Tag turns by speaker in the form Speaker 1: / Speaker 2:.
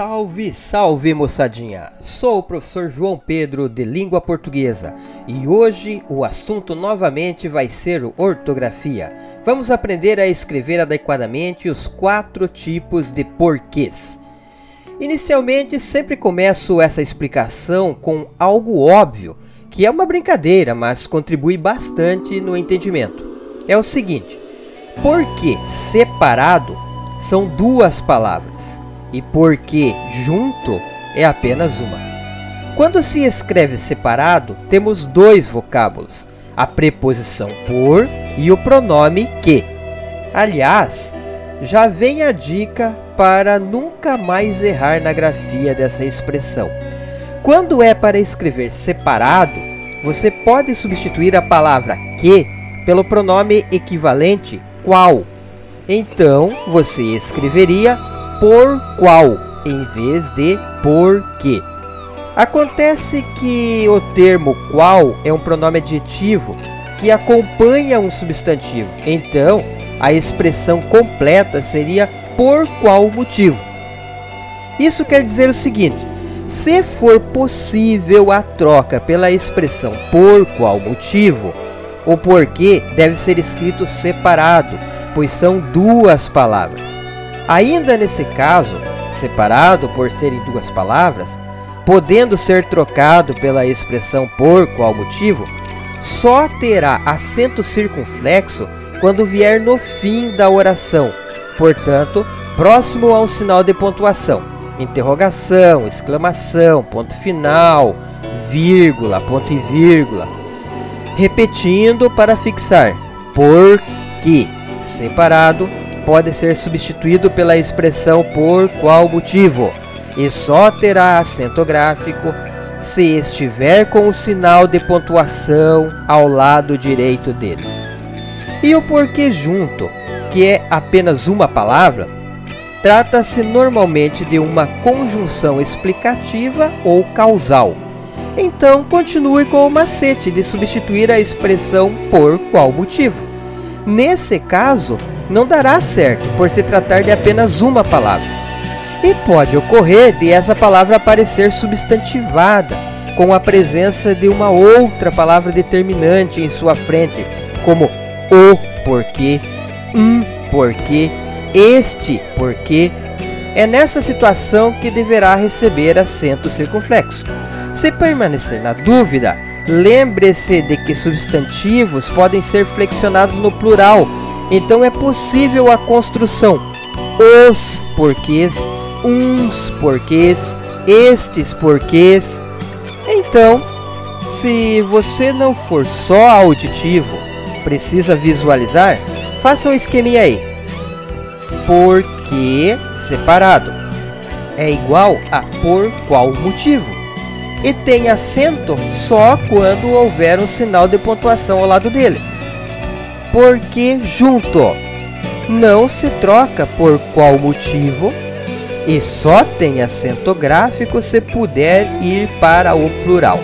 Speaker 1: Salve, salve moçadinha! Sou o professor João Pedro de Língua Portuguesa e hoje o assunto novamente vai ser ortografia. Vamos aprender a escrever adequadamente os quatro tipos de porquês. Inicialmente, sempre começo essa explicação com algo óbvio, que é uma brincadeira, mas contribui bastante no entendimento. É o seguinte: porque separado são duas palavras e porque junto é apenas uma. Quando se escreve separado, temos dois vocábulos, a preposição por e o pronome que. Aliás, já vem a dica para nunca mais errar na grafia dessa expressão. Quando é para escrever separado, você pode substituir a palavra que pelo pronome equivalente qual. Então, você escreveria por qual em vez de por que. Acontece que o termo qual é um pronome adjetivo que acompanha um substantivo. Então, a expressão completa seria por qual motivo. Isso quer dizer o seguinte: se for possível a troca pela expressão por qual motivo, o porquê deve ser escrito separado, pois são duas palavras. Ainda nesse caso, separado por serem duas palavras, podendo ser trocado pela expressão por qual motivo, só terá acento circunflexo quando vier no fim da oração, portanto, próximo a um sinal de pontuação, interrogação, exclamação, ponto final, vírgula, ponto e vírgula. Repetindo para fixar, porque, separado, pode ser substituído pela expressão por qual motivo e só terá acento gráfico se estiver com o sinal de pontuação ao lado direito dele. E o porquê junto, que é apenas uma palavra, trata-se normalmente de uma conjunção explicativa ou causal. Então, continue com o macete de substituir a expressão por qual motivo. Nesse caso, não dará certo por se tratar de apenas uma palavra. E pode ocorrer de essa palavra aparecer substantivada, com a presença de uma outra palavra determinante em sua frente, como o porquê, um porquê, este porquê. É nessa situação que deverá receber acento circunflexo. Se permanecer na dúvida, lembre-se de que substantivos podem ser flexionados no plural então é possível a construção os porquês, uns porquês, estes porquês. Então, se você não for só auditivo, precisa visualizar, faça um esqueminha aí. Porquê separado é igual a por qual motivo. E tem acento só quando houver um sinal de pontuação ao lado dele porque junto. Não se troca por qual motivo e só tem acento gráfico se puder ir para o plural.